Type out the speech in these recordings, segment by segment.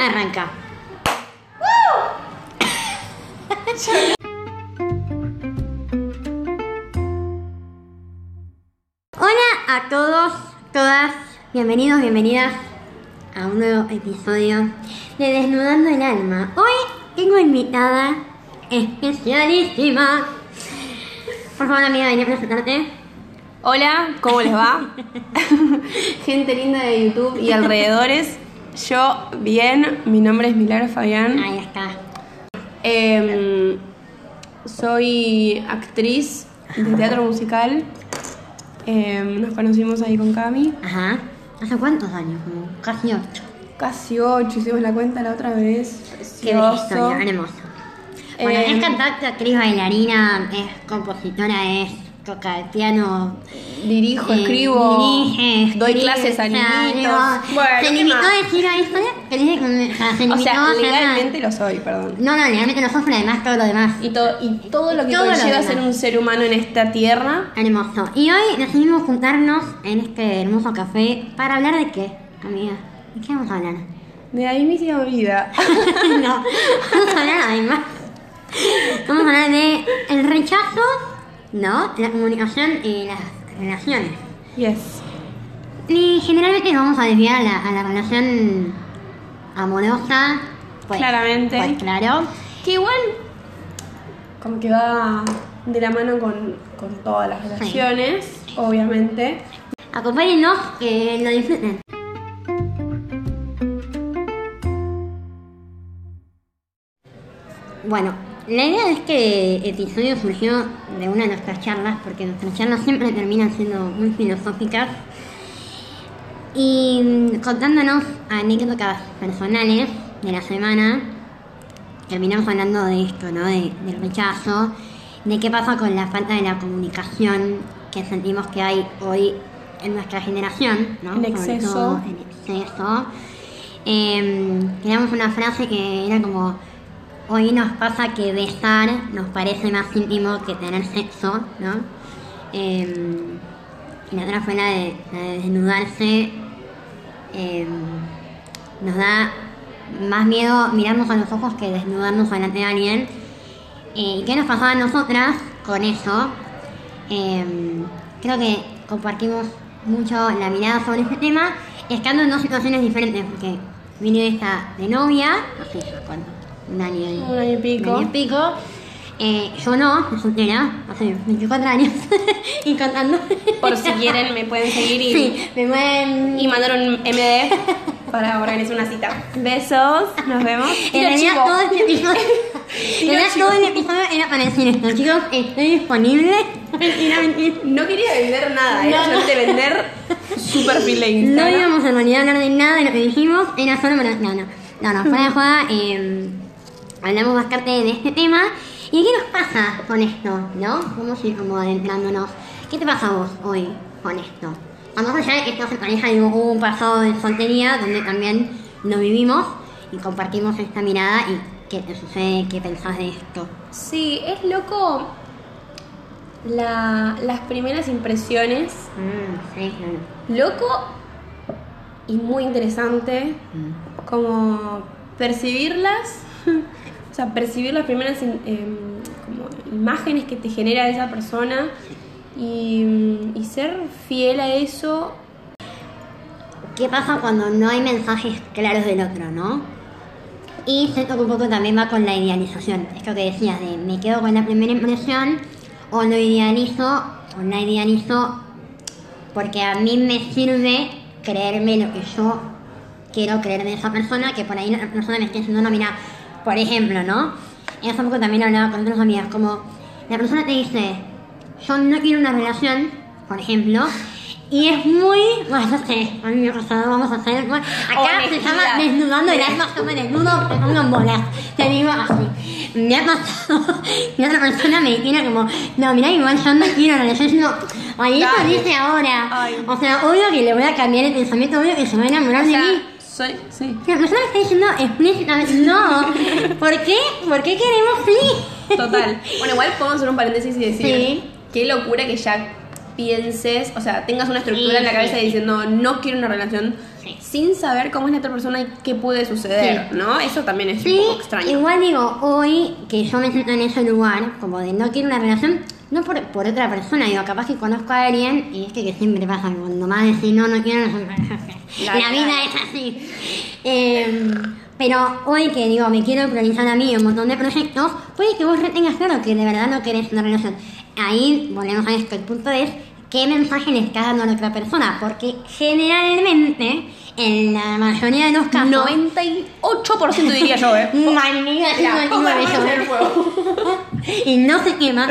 Arranca. Hola a todos, todas, bienvenidos, bienvenidas a un nuevo episodio de Desnudando el Alma. Hoy tengo invitada especialísima. Por favor, amiga, vení a presentarte. Hola, ¿cómo les va? Gente linda de YouTube y alrededores. Yo, bien, mi nombre es Milagro Fabián. Ahí está. Em, soy actriz de teatro musical. Em, nos conocimos ahí con Cami. Ajá. ¿Hace cuántos años? Como casi ocho. Casi ocho, hicimos la cuenta la otra vez. Qué bella historia, hermosa. Bueno, Eh, es cantante, actriz, bailarina, es compositora, es toca el piano. Dirijo, eh, escribo, dirige, doy escribe, clases a digo, Bueno, se ¿qué limitó a decir a eso, que dice que o sea, se O sea, legalmente lo soy, perdón. No, no, legalmente no sos, pero además todo lo demás. Y, to- y todo lo que Todo lo conlleva demás. ser un ser humano en esta tierra. Hermoso. Y hoy decidimos juntarnos en este hermoso café para hablar de qué, amiga. ¿De qué vamos a hablar? De la misma vida. no, vamos a hablar además. Vamos a hablar de el rechazo, ¿no? La comunicación y las relaciones. Yes. Y generalmente nos vamos a desviar a la, a la relación amorosa. Pues, Claramente. Pues claro. Que igual, como que va de la mano con, con todas las relaciones, obviamente. Acompáñennos que lo disfruten. Bueno, la idea de este episodio surgió de una de nuestras charlas, porque nuestras charlas siempre terminan siendo muy filosóficas y mm, contándonos anécdotas personales de la semana. Terminamos hablando de esto, ¿no? De- del rechazo, de qué pasa con la falta de la comunicación que sentimos que hay hoy en nuestra generación, ¿no? En Sobre exceso. todo en exceso. Eh, teníamos una frase que era como, hoy nos pasa que besar nos parece más íntimo que tener sexo, ¿no? Eh, y la otra fue la de, desnudarse. Eh, nos da más miedo mirarnos a los ojos que desnudarnos delante de alguien. Eh, ¿Y qué nos pasaba a nosotras con eso? Eh, creo que compartimos mucho la mirada sobre este tema, estando en dos situaciones diferentes, porque vine esta de novia, no sé cuánto, un año y, Un año y pico. un año y pico. Eh, yo no, soy soltera, hace 24 años, y contando. Por si quieren, me pueden seguir y, Sí, me pueden... y mandar un MD para organizar una cita. Besos, nos vemos. En realidad todo este episodio, en realidad todo el episodio era para decir esto, chicos, estoy disponible. No quería vender nada, era No, no. solamente vender su perfil de No íbamos en realidad a hablar de nada de lo que dijimos, era solo para... No, no, no, no, fuera de joda, eh, hablamos bastante de este tema. ¿Y qué nos pasa con esto, no? Vamos a ir como adentrándonos. ¿Qué te pasa a vos hoy con esto? Cuando más allá de que estás en pareja, digo, hubo un pasado de soltería donde también lo vivimos y compartimos esta mirada y qué te sucede, qué pensás de esto. Sí, es loco la- las primeras impresiones. Mm, sí, claro. Loco y muy interesante. Mm. como percibirlas, o sea, percibir las primeras em, como imágenes que te genera esa persona y, mm, y ser fiel a eso. ¿Qué pasa cuando no hay mensajes claros del otro, no? Y siento que un poco también va con la idealización. Esto que decías de me quedo con la primera impresión o lo idealizo o la idealizo porque a mí me sirve creerme lo que yo quiero creer de esa persona, que por ahí la persona me esté diciendo, no, mira, por ejemplo, ¿no? Y hace poco también hablaba con otras amigas, como la persona te dice, yo no quiero una relación, por ejemplo, y es muy, bueno, no sé, a mí me ha pasado, vamos a hacer, bueno, acá se llama desnudando el alma, yo me desnudo, te pongo en bolas, te digo así. Me ha pasado, y otra persona me tiene como, no, mira, igual yo no quiero una relación, no, ay, eso dice ahora, Ay. o sea, obvio que le voy a cambiar el pensamiento, obvio que se va a enamorar O de sea, mí. Soy, sí. Persona me está diciendo explícitamente, no, ¿por qué? ¿Por qué queremos sí? Total. Bueno, igual podemos hacer un paréntesis y decir, Sí. qué locura que ya pienses, o sea, tengas una estructura Sí, en la cabeza sí. diciendo, no quiero una relación Sí. sin saber cómo es la otra persona y qué puede suceder. ¿no? Eso también es un poco extraño. igual digo, hoy que yo me siento en ese lugar, como de no quiero una relación, no por, por otra persona, digo, capaz que conozco a alguien, y es que, que siempre pasa, cuando más decís no, no quiero, la, La- vida la- es así. Eh, pero hoy que digo, me quiero priorizar a mí un montón de proyectos, puede que vos tengas claro que de verdad no querés una relación. Ahí volvemos a esto, el punto es qué mensaje le estás dando a la otra persona, porque generalmente, en la mayoría de los casos, 98% diría yo, ¿eh? Madre mía, Ya, 99 vamos a hacer yo. y no se quema.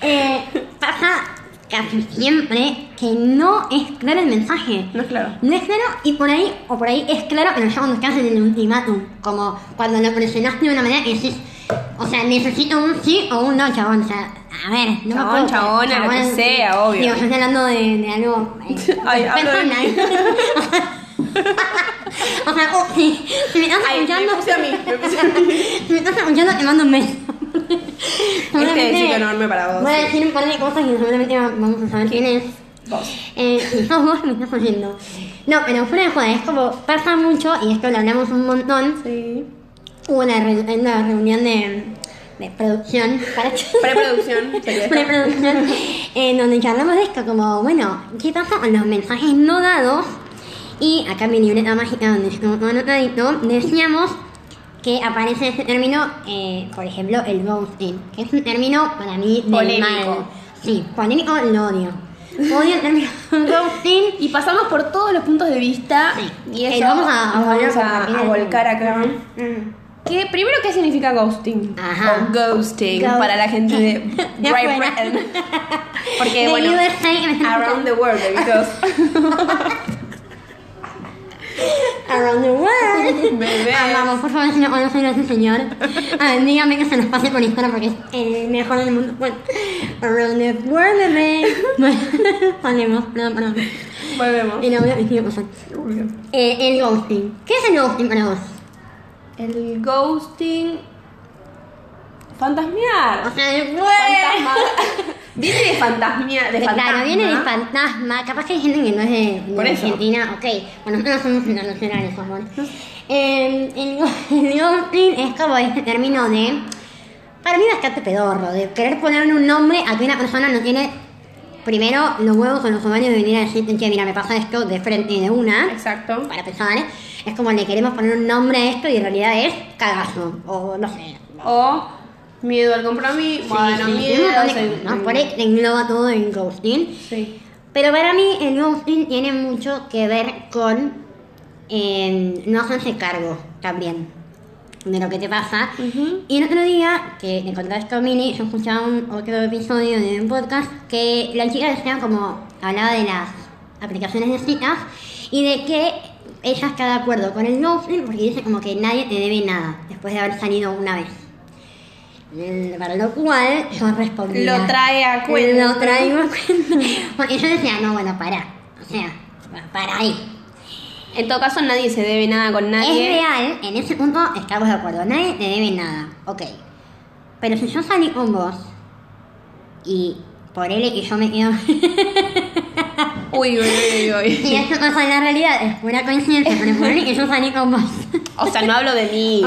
Eh, pasa casi siempre que no es claro el mensaje. No es claro. No es claro y por ahí, o por ahí es claro, pero ya cuando estás en el ultimátum. Como cuando lo presionaste de una manera y decís, o sea, necesito un sí o un no, chabón. O sea, a ver, no Chabón, me puedo. chabona, lo que chabón, sea, obvio. Digo, yo estoy hablando de, de algo eh, Ay, personal. o sea, oh, sí, si me estás Ay, me escuchando. puse a mí, me puse a mí. Si me estás escuchando, te mando un beso. Seguramente besito enorme para vos. Voy a decir un par de cosas que seguramente va- vamos a saber quién es. Vos. Eh, si sos vos, me estás oyendo. No, pero fuera de joda, es como pasa mucho, y esto lo hablamos un montón. Sí. Hubo una, re- una reunión de, de producción Preproducción, preproducción, en donde charlamos de esto, como, bueno, ¿qué pasa con los mensajes no dados? Y acá en mi libreta mágica, donde todo anotadito, decíamos que aparece ese término, eh, por ejemplo, el ghosting, que es un término para mí del Polémico. mal. Sí, polémico lo odio. Odio el término ghosting. Y pasamos por todos los puntos de vista Sí. y Eh, eso vamos a- vamos volcar acá. Que primero, ¿qué significa ghosting? Ajá. O ghosting Ghost- para la gente de Great. Britain. Porque, De bueno, USA, around the world, because Around the world. Bebé. Amamos, por favor, si no conocen a ese señor, a ver, dígame que se nos pase por Instagram porque es el mejor del mundo. Bueno, Around the world, bebé. Bueno, ponemos, perdón, perdón. volvemos. Y lo voy a decir cosas. Eh, el ghosting. ¿Qué es el ghosting para vos? El ghosting. Fantasmear. O sea, Fantasma. Viene de fantasmear. De fantasma. Claro, viene de fantasma. Capaz que hay gente que no es de, de Por eso. Argentina. Ok, bueno, nosotros somos internacionales. Eh, el, go- el ghosting es como este término de. Para mí, bastante pedorro, de querer ponerle un nombre a que una persona no tiene. Primero, los huevos o los ovarios de venir a decirte, che, mira, me pasa esto de frente de una. Exacto. Para empezar, es como le queremos poner un nombre a esto y en realidad es cagazo. O no sé. O miedo al compromiso. bueno, Sí, sí, miedo. de o sea, ¿no? Por ahí te engloba todo en ghosting. Sí. Pero para mí el ghosting tiene mucho que ver con eh, no hacerse cargo también de lo que te pasa. Y el otro día, que esto a Mini, yo escuchaba un otro episodio de un podcast que la chica decía como, hablaba de las aplicaciones de citas y de que ella está de acuerdo con el ghosting porque dice como que nadie te debe nada después de haber salido una vez. Para lo cual yo respondía. Lo trae a cuenta. Lo traigo a cuenta. Porque yo decía, no, bueno, para. O sea, para ahí. En todo caso, nadie se debe nada con nadie. Es real, en ese punto estamos de acuerdo. Nadie te debe nada. Ok. Pero si yo salí con vos y por él y yo me quedo. Uy, uy, uy, uy, y esto pasa en la realidad, es pura coincidencia, pero por él y yo salí con vos. O sea, no hablo de mí.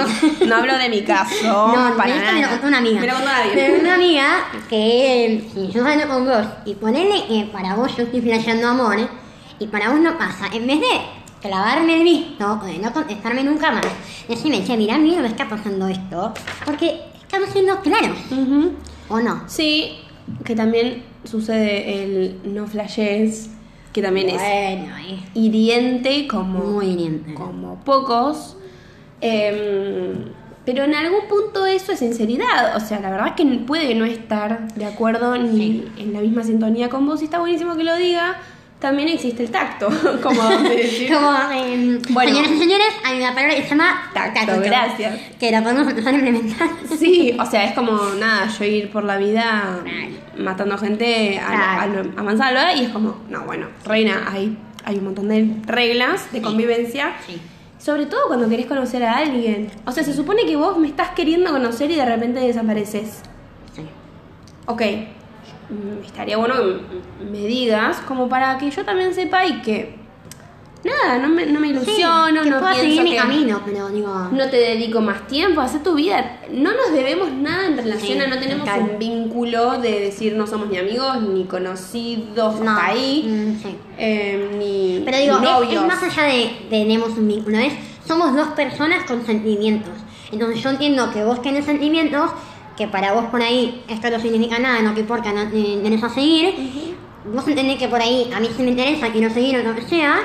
No hablo de mi caso. No, para esto nada. me lo contó una amiga. Me lo contó nadie. Pero una amiga que si yo salgo con vos y ponerle que para vos yo estoy flasheando amor ¿eh? y para vos no pasa, en vez de clavarme el visto o de no contestarme nunca más, decirme, che, mirá, a mí no me está pasando esto, porque estamos siendo claros. ¿o no? Sí, que también sucede el no flashes, que también es Bueno, eh, hiriente como, muy hiriente. como pocos. Em, pero en algún punto eso es sinceridad. O sea, la verdad es que puede no estar de acuerdo ni en la misma sintonía con vos y está buenísimo que lo diga. También existe el tacto, como. Como, eh, Bueno. señores y señores, hay una palabra que se llama Tacto, gracias. Que la podemos empezar a implementar. Sí, o sea, es como nada, yo ir por la vida Claro. matando gente a, Claro. a, lo- a mansalva y es como, no, bueno, reina, hay, hay un montón de reglas de convivencia. Sí. Sobre todo cuando querés conocer a alguien. O sea, se supone que vos me estás queriendo conocer y de repente desapareces. Sí. Ok, estaría bueno que me digas como para que yo también sepa y que nada, no me, no me ilusiono, que no pienso seguir mi que camino, pero digo... no te dedico más tiempo, hacer tu vida. No nos debemos nada en relación Sí, a no tenemos un vínculo de decir no somos ni amigos, ni conocidos no, hasta ahí, mm, sí. eh, ni, Pero digo, es- es, más allá de tenemos un vínculo, es somos dos personas con sentimientos. Entonces yo entiendo que vos tenés sentimientos, que para vos por ahí esto no significa nada, no te importa, no te interesa seguir. Vos entendés que por ahí a mí sí me interesa, quiero seguir o lo que sea.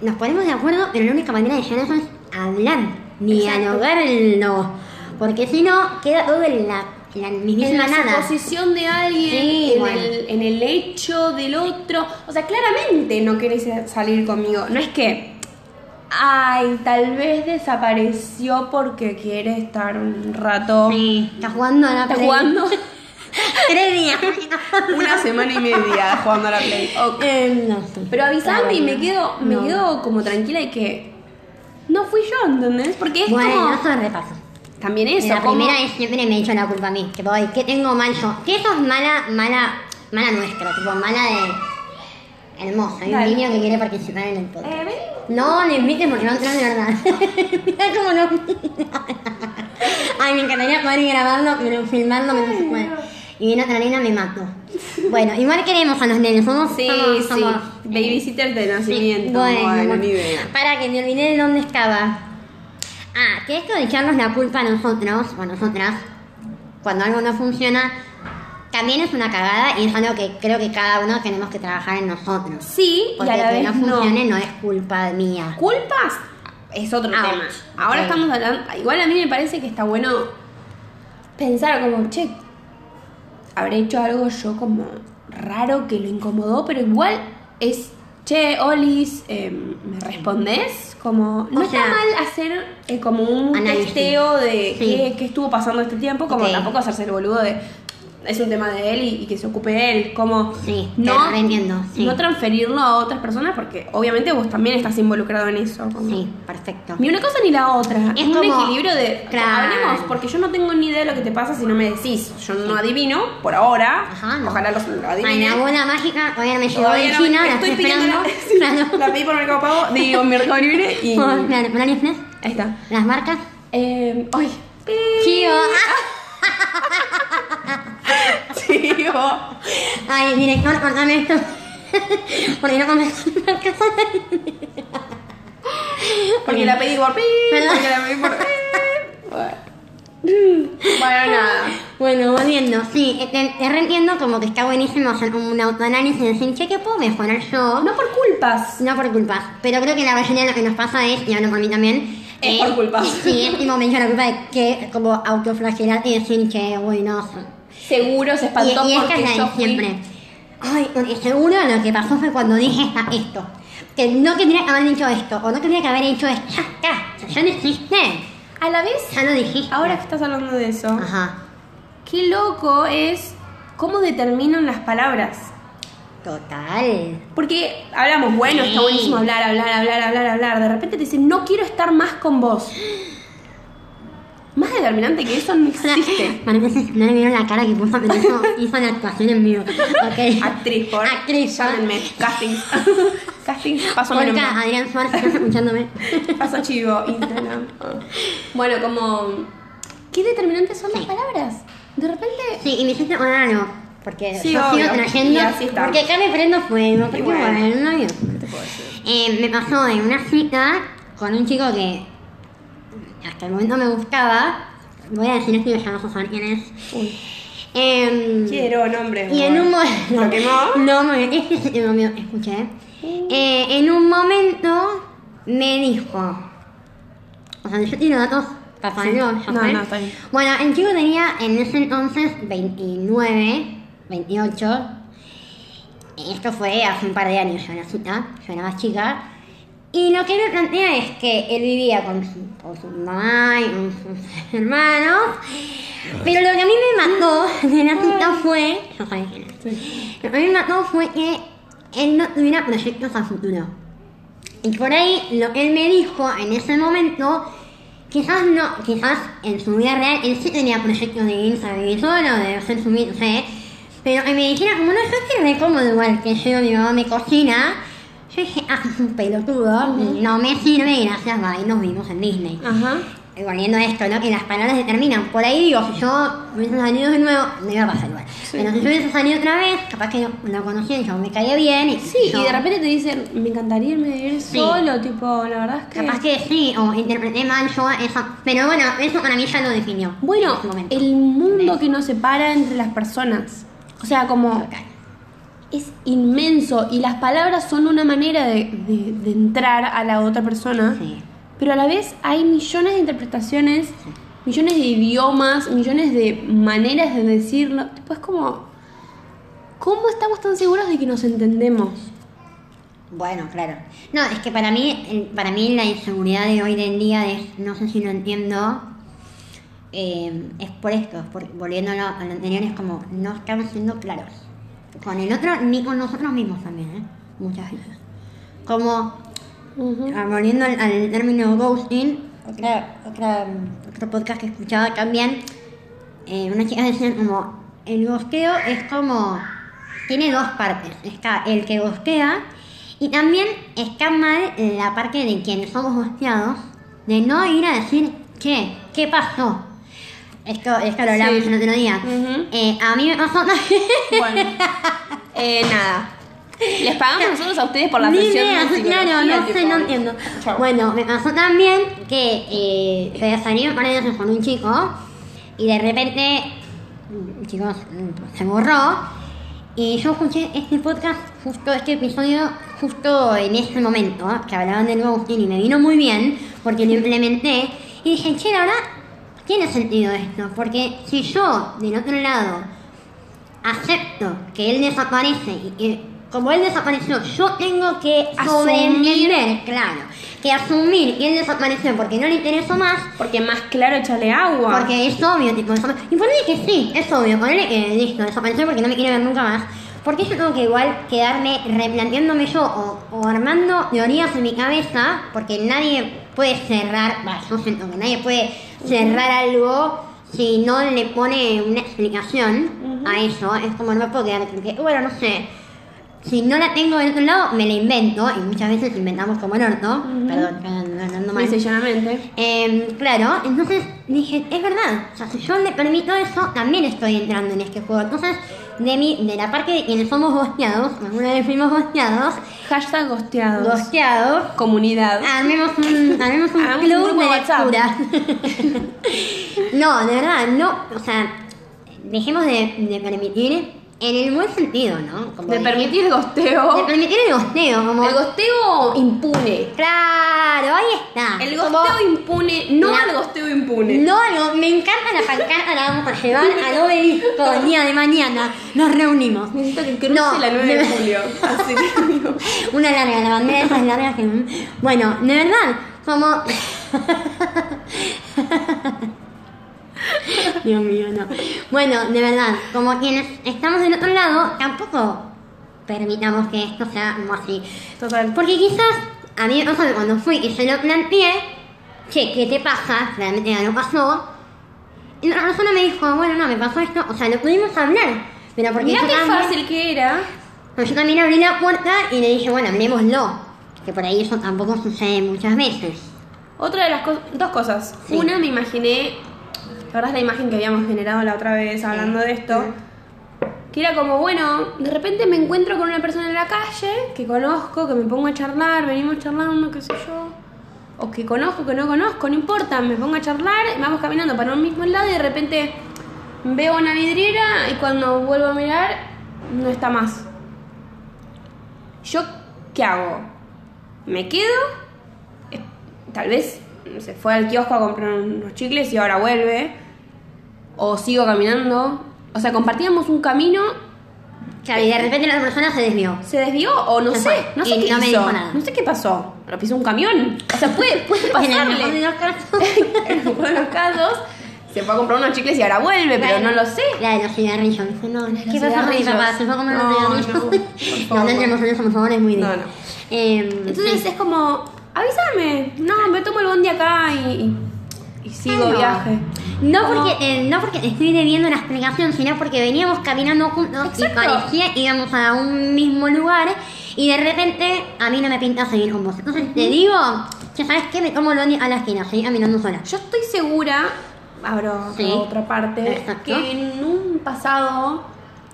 Nos ponemos de acuerdo, pero la única manera de llegar a eso es hablar, dialogarlo. Porque si no, queda todo en la, la en la nada. suposición de alguien, Sí, en, bueno. el, en el hecho del otro. O sea, claramente no querés salir conmigo. No es que, ay, tal vez desapareció porque quiere estar un rato. Sí, está jugando a la ¿Estás Play. jugando? Tres días. Una semana y media jugando a la Play. Ok. Eh, no. Pero avisame y me quedo, me no. quedo como tranquila de que no fui yo, ¿entendés? Porque es Bueno, como eso es repaso. también eso, la como- primera es siempre me echo la culpa a mí. Que voy, ¿qué tengo mal yo? Que eso es mala, mala, mala nuestra, tipo mala de hermosa. Hay Dale. un niño que quiere participar en el podcast. Eh. No, no inviten porque no entran de verdad. Mira cómo no. Ay, me encantaría poder ir grabando, pero filmando mientras se puede. Y viene otra nena, me mato. Bueno, igual queremos a los nenes, somos, Sí, somos, sí. somos- Babysitter de nacimiento. Bueno. Para que me olvidé de dónde estaba. Ah, que esto de echarnos la culpa a nosotros o a nosotras cuando algo no funciona también es una cagada y es algo que creo que cada uno tenemos que trabajar en nosotros. Sí, y Porque a la que vez no funcione no. es culpa mía. ¿Culpas? Es otro Ouch. tema. Ahora Sí. estamos hablando. Igual a mí me parece que está bueno pensar como, che, habré hecho algo yo como raro que lo incomodó, pero igual es, che, Olis, eh, ¿me respondés? Como, no O está sea, mal hacer eh, como un análisis. testeo de Sí. qué, qué estuvo pasando este tiempo, como tampoco hacerse el boludo de. Es un tema de él y, y que se ocupe él, como Sí, no, sí. no transferirlo a otras personas porque obviamente vos también estás involucrado en eso. como- Sí, perfecto. Ni una cosa ni la otra. Es un como- equilibrio de. Claro. Hablemos, porque yo no tengo ni idea de lo que te pasa si no me decís. Yo no adivino, por ahora. Ajá, no. Ojalá los, lo Ay, adivinen. la bola mágica todavía me llegó de no China, la estoy esperando. la, Claro. la pedí por Mercado Pago, digo Mercado Libre y. Claro, ¿por? Ahí está. Las marcas. Eh, ay. Chivo. Ay, director, contame esto. Porque no comes. Porque la pedí por pi. Porque la pedí por. Bueno. Bueno, nada. Bueno, volviendo, sí, eh, te, reentiendo como que está buenísimo hacer como un autoanálisis y decir, che, ¿qué puedo mejorar yo? No por culpas. No por culpas, pero creo que la mayoría de lo que nos pasa es, y hablo por mí también, Es eh, por culpas. Sí, es tipo me echa la culpa de que como autoflagelarte y decir que, uy, no. Seguro se Y, espantó y es porque es la yo fui. siempre. Ay, porque seguro lo que pasó fue cuando dije esta- esto. Que no tendría que haber dicho esto, o no tendría que haber hecho esto. Ya ya no existe. A la vez, Ya lo dijiste. ahora que estás hablando de eso, Ajá, qué loco es cómo determinan las palabras. total. Porque hablamos, bueno, está buenísimo hablar, hablar, hablar, hablar, hablar. De repente te dicen, no quiero estar más con vos. Más determinante que eso no existe. No le vieron la cara que puso, pero hizo, hizo la actuación en vivo. Ok. Actriz, por Actriz. Llámenme. Castings. Castings, paso Porca, número. Adrián Suárez, estás escuchándome. Paso chivo, Instagram. Bueno, como. ¿Qué determinantes son las Sí. palabras? De repente. Sí, y me hiciste raro, porque Sí, yo obvio. sigo trayendo. Porque acá me prendo fuego, porque bueno. bueno, no ¿Qué te puedo decir? Eh, me pasó en una cita con un chico que hasta el momento me gustaba. Voy a decir esto y ya vas a saber quién es. Uy. Em, Quiero nombres. Y en un momento. ¿Lo quemó? No, me- es que se me escuché. Eh, en un momento me dijo. O sea, yo tiro datos para Sí. No, no, está bien. Bueno, el chico tenía en ese entonces 29, 28. Esto fue hace un par de años ya la cita, yo era más chica. Y lo que me plantea es que él vivía con su, con su mamá y con sus hermanos. Pero lo que a mí me mató de la cita fue. Lo que a mí me mató fue que él no tuviera proyectos a futuro. Y por ahí lo que él me dijo en ese momento, quizás no, quizás en su vida real él sí tenía proyectos de irse a vivir solo, de hacer su vida, no sé. Pero que me dijera, como no, yo estoy re cómodo igual que yo, mi mamá me cocina, Yo dije, ah, es un pelotudo, no me sirve, gracias, bye, nos vimos en Disney. Ajá. Y volviendo a esto, ¿no? Que las palabras determinan. Por ahí digo, si yo hubiese salido de nuevo, no iba a pasar igual. Pero si yo hubiese salido otra vez, capaz que lo conocía y yo me caía bien. Y Sí, yo- y de repente te dicen, me encantaría irme a vivir Sí. solo, tipo, la verdad es que... Capaz que sí, o interpreté mal yo esa. Pero bueno, eso para mí ya lo definió. Bueno, el mundo que nos separa entre las personas. O sea, como. Es inmenso y las palabras son una manera de, de- de entrar a la otra persona, Sí. pero a la vez hay millones de interpretaciones, millones de idiomas, millones de maneras de decirlo. Es como, ¿cómo estamos tan seguros de que nos entendemos? Bueno, claro. No, es que para mí, para mí la inseguridad de hoy en día es, no sé si lo entiendo, eh, es por esto, es por- volviendo a lo, a lo anterior, es como no estamos siendo claros. Con el otro ni con nosotros mismos también, ¿eh? Muchas veces. Como, ah, volviendo al, al término ghosting, otra, otra, otro podcast que escuchaba también, eh, unas chicas decían como, el gosteo es como, tiene dos partes. Está el que gostea y también está mal la parte de quienes somos gosteados, de no ir a decir, che, ¿qué pasó? Esto, esto lo hablamos Sí. el otro día. Eh, a mí me pasó. Bueno, eh, nada. Les pagamos nosotros a ustedes por la sesión de claro, no sé, no entiendo. Bueno, me pasó también que eh, había salido un par de veces con un chico y de repente, chicos, se borró y yo escuché este podcast, justo este episodio, justo en ese momento, que hablaban del ghosting y me vino muy bien porque lo implementé y dije, che, la verdad, tiene sentido esto, porque si yo, del otro lado, acepto que él desaparece y que como él desapareció, yo tengo que Asumir. sobrevivir, claro, que asumir que él desapareció porque no le interesó más, Porque más claro echarle agua. porque es obvio, tipo, y ponele que sí, es obvio, ponele que listo, desapareció porque no me quiere ver nunca más. Porque yo tengo que igual quedarme replanteándome yo o, o armando teorías en mi cabeza, porque nadie puede cerrar, bah, yo siento que nadie puede cerrar algo si no le pone una explicación a eso. Es como no me puedo quedar que, bueno, no sé. Si no la tengo del otro lado, me la invento, y muchas veces inventamos como el orto. Perdón, perdón, hablando mal. Eh, claro, entonces dije, es verdad, o sea, si yo le permito eso, también estoy entrando en este juego. Entonces, de, mi, de la parte de quienes somos gosteados, alguna vez fuimos gosteados, Hashtag gosteados. gosteados, Comunidad. armemos un, armemos un club de WhatsApp. lectura. no, de verdad, no, o sea, dejemos de, de permitir, en el buen sentido, ¿no? Como De permitir el gosteo. de permitir el gosteo, como... El gosteo impune. Claro, ahí está. El Como- gosteo impune, no La- el gosteo impune. No, no, me encanta la pancarta, la vamos a llevar al obelisco el día de mañana. Nos reunimos. Necesito que cruce No, la 9 de julio. Así que. Una larga, la bandera de esas largas que... Bueno, de verdad, como... Dios mío, no. Bueno, de verdad, como quienes estamos del otro lado, tampoco permitamos que esto sea así. Total. Porque quizás a mí me pasó que cuando fui y se lo planteé, che, ¿qué te pasa? Realmente ya no pasó. Y la persona me dijo, bueno, no, me pasó esto. O sea, lo pudimos hablar. Pero porque Mirá yo qué también- fácil que era. yo también abrí la puerta y le dije, bueno, hablemoslo. Que por ahí eso tampoco sucede muchas veces. Otra de las cosas, dos cosas. Sí. Una, me imaginé, la verdad es la imagen que habíamos generado la otra vez hablando de esto, que era como, bueno, de repente me encuentro con una persona en la calle que conozco, que me pongo a charlar, venimos charlando, qué sé yo, o que conozco, que no conozco, no importa, me pongo a charlar, vamos caminando para un mismo lado y de repente veo una vidriera y cuando vuelvo a mirar, no está más. ¿Yo qué hago? ¿Me quedo? Tal vez se fue al kiosco a comprar unos chicles y ahora vuelve. O sigo caminando. O sea, compartíamos un camino. Claro, y de repente la persona se desvió. ¿Se desvió o no Se sé? fue. No sé Y qué no me hizo. dijo nada. No sé qué pasó. Lo pisó un camión. O sea, puede, puede En el mejor de pasarle. los casos. en el mejor de los casos, se fue a comprar unos chicles y ahora vuelve, pero no lo sé. La de los cigarrillos. No, ¿qué los pasó con mi papá? Se fue a comer No, no, cigarrillos. No, no entremos en eso, por favor, es muy No, bien. no. Eh, Entonces sí. es como, avísame. No, me tomo el bondi acá y, y, sigo no. viaje. No Como- porque, eh, no porque te estoy debiendo la explicación, sino porque veníamos caminando juntos Exacto. y parecía íbamos a un mismo lugar Y de repente a mí no me pinta seguir con vos. Entonces te digo, que sabes qué, me tomo el bondi a la esquina, seguí caminando sola. Yo estoy segura, abro Sí. otra parte, Exacto. que en un pasado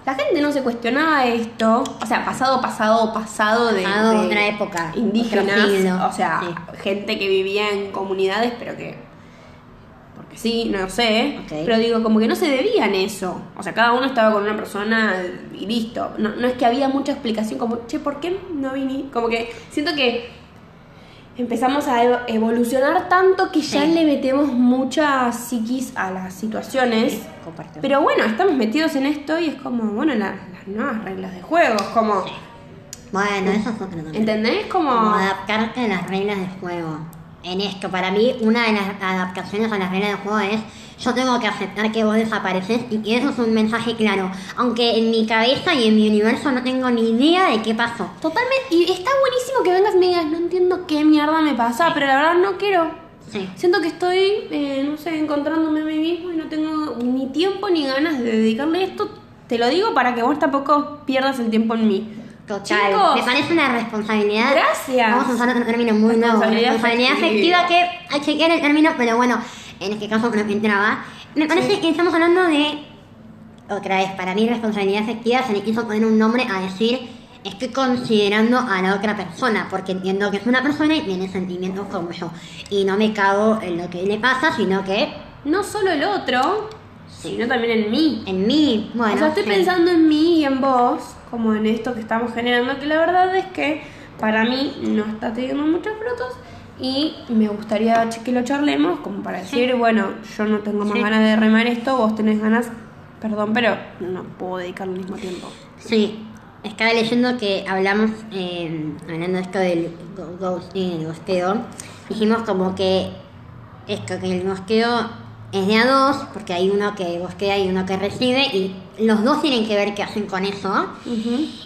la gente no se cuestionaba esto. O sea, pasado, pasado, pasado de, Pasado de otra época, indígenas. O sea, Sí. gente que vivía en comunidades, pero que. Sí, no sé. Pero digo, como que no se debían eso. O sea, cada uno estaba con una persona y listo. No, no es que había mucha explicación, como, che, ¿por qué no vine? Como que siento que empezamos a evo- evolucionar tanto que ya Sí. le metemos mucha psiquis a las situaciones. Pero bueno, estamos metidos en esto y es como, bueno, la- las nuevas reglas de juego. Es como, Bueno, eso es. ¿entendés? Como, Como adaptarte a las reglas de juego. En esto, para mí, una de las adaptaciones a las reglas de juego es yo tengo que aceptar que vos desapareces y que eso es un mensaje claro. Aunque en mi cabeza y en mi universo no tengo ni idea de qué pasó. totalmente. Y está buenísimo que vengas y me digas, no entiendo qué mierda me pasa, pero la verdad no quiero. Sí. Siento que estoy, eh, no sé, encontrándome a mí mismo y no tengo ni tiempo ni ganas de dedicarle esto. Te lo digo para que vos tampoco pierdas el tiempo en mí. Total. Chicos. Me parece una responsabilidad. Gracias. Vamos a usar otro término muy nuevo. Responsabilidad afectiva. que hay que chequear el término, pero bueno, en este caso no me entraba. Me parece que estamos hablando de. Otra vez, para mí, responsabilidad afectiva se le quiso poner un nombre a decir. Estoy considerando a la otra persona, porque entiendo que es una persona y tiene sentimientos como yo. Y no me cago en lo que le pasa, sino que No solo el otro, sino también en mí. en mí. Bueno, o sea, estoy sí. pensando en mí y en vos, como en esto que estamos generando, que la verdad es que para mí no está teniendo muchos frutos y me gustaría que lo charlemos como para decir, bueno, yo no tengo más Sí. ganas de remar esto, vos tenés ganas, perdón, pero no puedo dedicarle el mismo tiempo. Sí, estaba leyendo que hablamos, eh, hablando de esto del ghosting, el gosteo, dijimos como que esto, que el gosteo es de a dos, porque hay uno que gostea y uno que recibe, y los dos tienen que ver qué hacen con eso.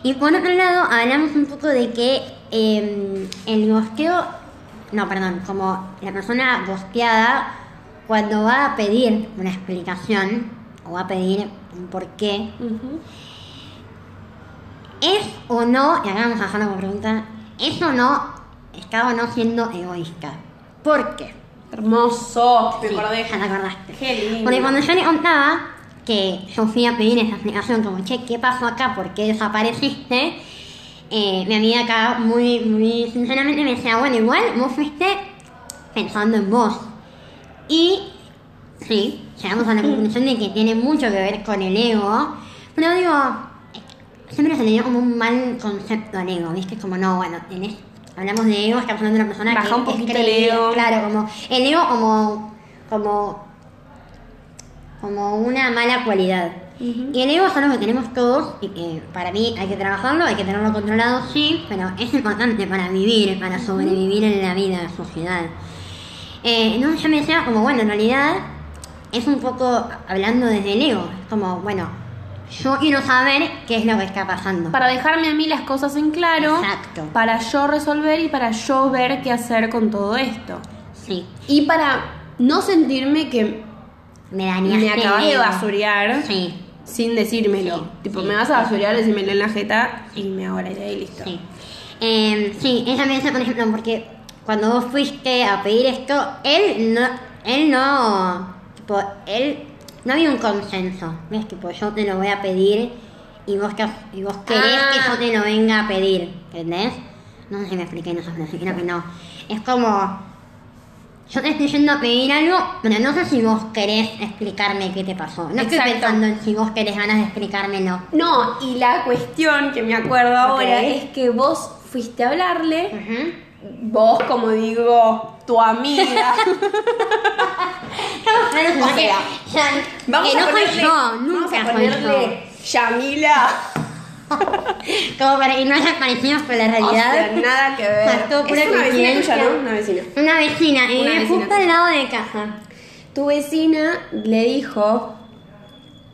Y por otro lado, hablamos un poco de que eh, el gosteo, no, perdón, como la persona gosteada, cuando va a pedir una explicación, o va a pedir un porqué. ¿Es o no, y acá vamos a dejarlo como pregunta, ¿es o no, está o no siendo egoísta? ¿Por qué? Hermoso, me Sí, acordé. ya te acordaste. Qué lindo. Porque cuando yo le contaba que yo fui a pedir esa explicación, como, che, ¿qué pasó acá? ¿Por qué desapareciste? Eh, mi amiga acá, muy, muy sinceramente, me decía, bueno, igual vos fuiste pensando en vos. Y sí, llegamos a la conclusión de que tiene mucho que ver con el ego, pero digo, siempre se le dio como un mal concepto al ego, ¿viste? Como, no, bueno, tenés, hablamos de ego, estamos hablando de una persona Baja que un es poquito el ego. Claro, como, el ego como, como, como una mala cualidad. Y el ego es algo que tenemos todos y que para mí hay que trabajarlo, hay que tenerlo controlado, sí, pero es importante para vivir, para sobrevivir en la vida, en la sociedad. Eh, entonces yo me decía como, bueno, en realidad es un poco hablando desde el ego, es como, bueno, yo quiero saber qué es lo que está pasando. Para dejarme a mí las cosas en claro, Exacto. para yo resolver y para yo ver qué hacer con todo esto. Sí, Y para no sentirme que me dañaste. me acabas de basurear Sí, sin decírmelo. Sí, tipo, sí. me vas a basurear, decírmelo en la jeta y me idea y listo. sí. Eh, sí, ella me dice, por ejemplo, porque cuando vos fuiste a pedir esto, él no, él no, tipo, él, no había un consenso, ¿ves? Tipo, yo te lo voy a pedir y vos, que- y vos querés Ah. que yo te lo venga a pedir, ¿entendés? No sé si me expliqué en esa frase, creo que no. Es como, yo te estoy yendo a pedir algo, pero no sé si vos querés explicarme qué te pasó. No estoy pensando en si vos querés ganas de explicármelo. No, y la cuestión que me acuerdo ahora es que vos fuiste a hablarle, Ujú. Vos como digo, tu amiga. O sea, Vamos que a no soy ponerle, yo, vamos nunca a soy ponerle Yamila. yo. Como para que no haya parecidos con la O realidad. sea, nada que ver. O sea, es una vecina tuya, coincidencia. ¿no? Una vecina. Una vecina, y Una vecina justo al lado de casa. Tu vecina le dijo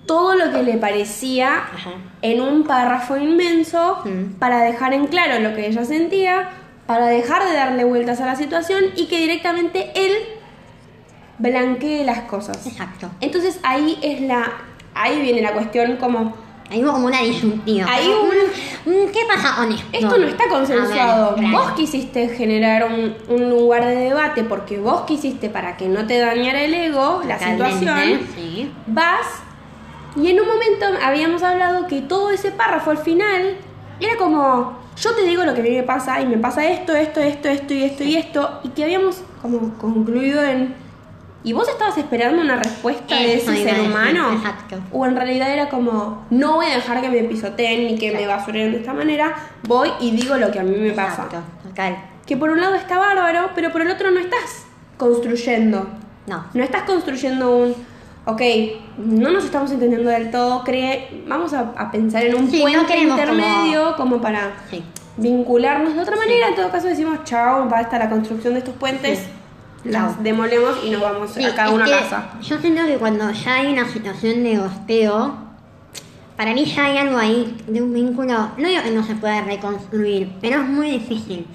todo lo que le parecía Ajá. en un párrafo inmenso Mm. para dejar en claro lo que ella sentía, para dejar de darle vueltas a la situación y que directamente él blanquee las cosas. Exacto. Entonces ahí es la ahí viene la cuestión como Ahí hubo como una disyuntiva. Ahí hubo Mm, ¿Qué pasa con esto? Esto no está consensuado. A ver, claro. Vos quisiste generar un, un lugar de debate porque vos quisiste para que no te dañara el ego la Totalmente, situación. Sí. Vas y en un momento habíamos hablado que todo ese párrafo al final era como yo te digo lo que a mí me pasa y me pasa esto, esto, esto, esto y esto y esto y que habíamos como concluido en y vos estabas esperando una respuesta de ese ser humano exacto. o en realidad era como no voy a dejar que me pisoteen ni que me basuren de esta manera voy y digo lo que a mí me pasa Exacto, total. que por un lado está bárbaro pero por el otro no estás construyendo No. no estás construyendo un, ok, no nos estamos entendiendo del todo, cree, vamos a, a pensar en un Sí, no puente queremos intermedio como, para Sí. vincularnos de otra manera. En todo caso decimos, chao, basta la construcción de estos puentes, Sí. las Chao. demolemos y nos vamos Sí, a cada una casa. Yo siento que cuando ya hay una situación de gosteo, para mí ya hay algo ahí de un vínculo, no digo que no se pueda reconstruir, pero es muy difícil.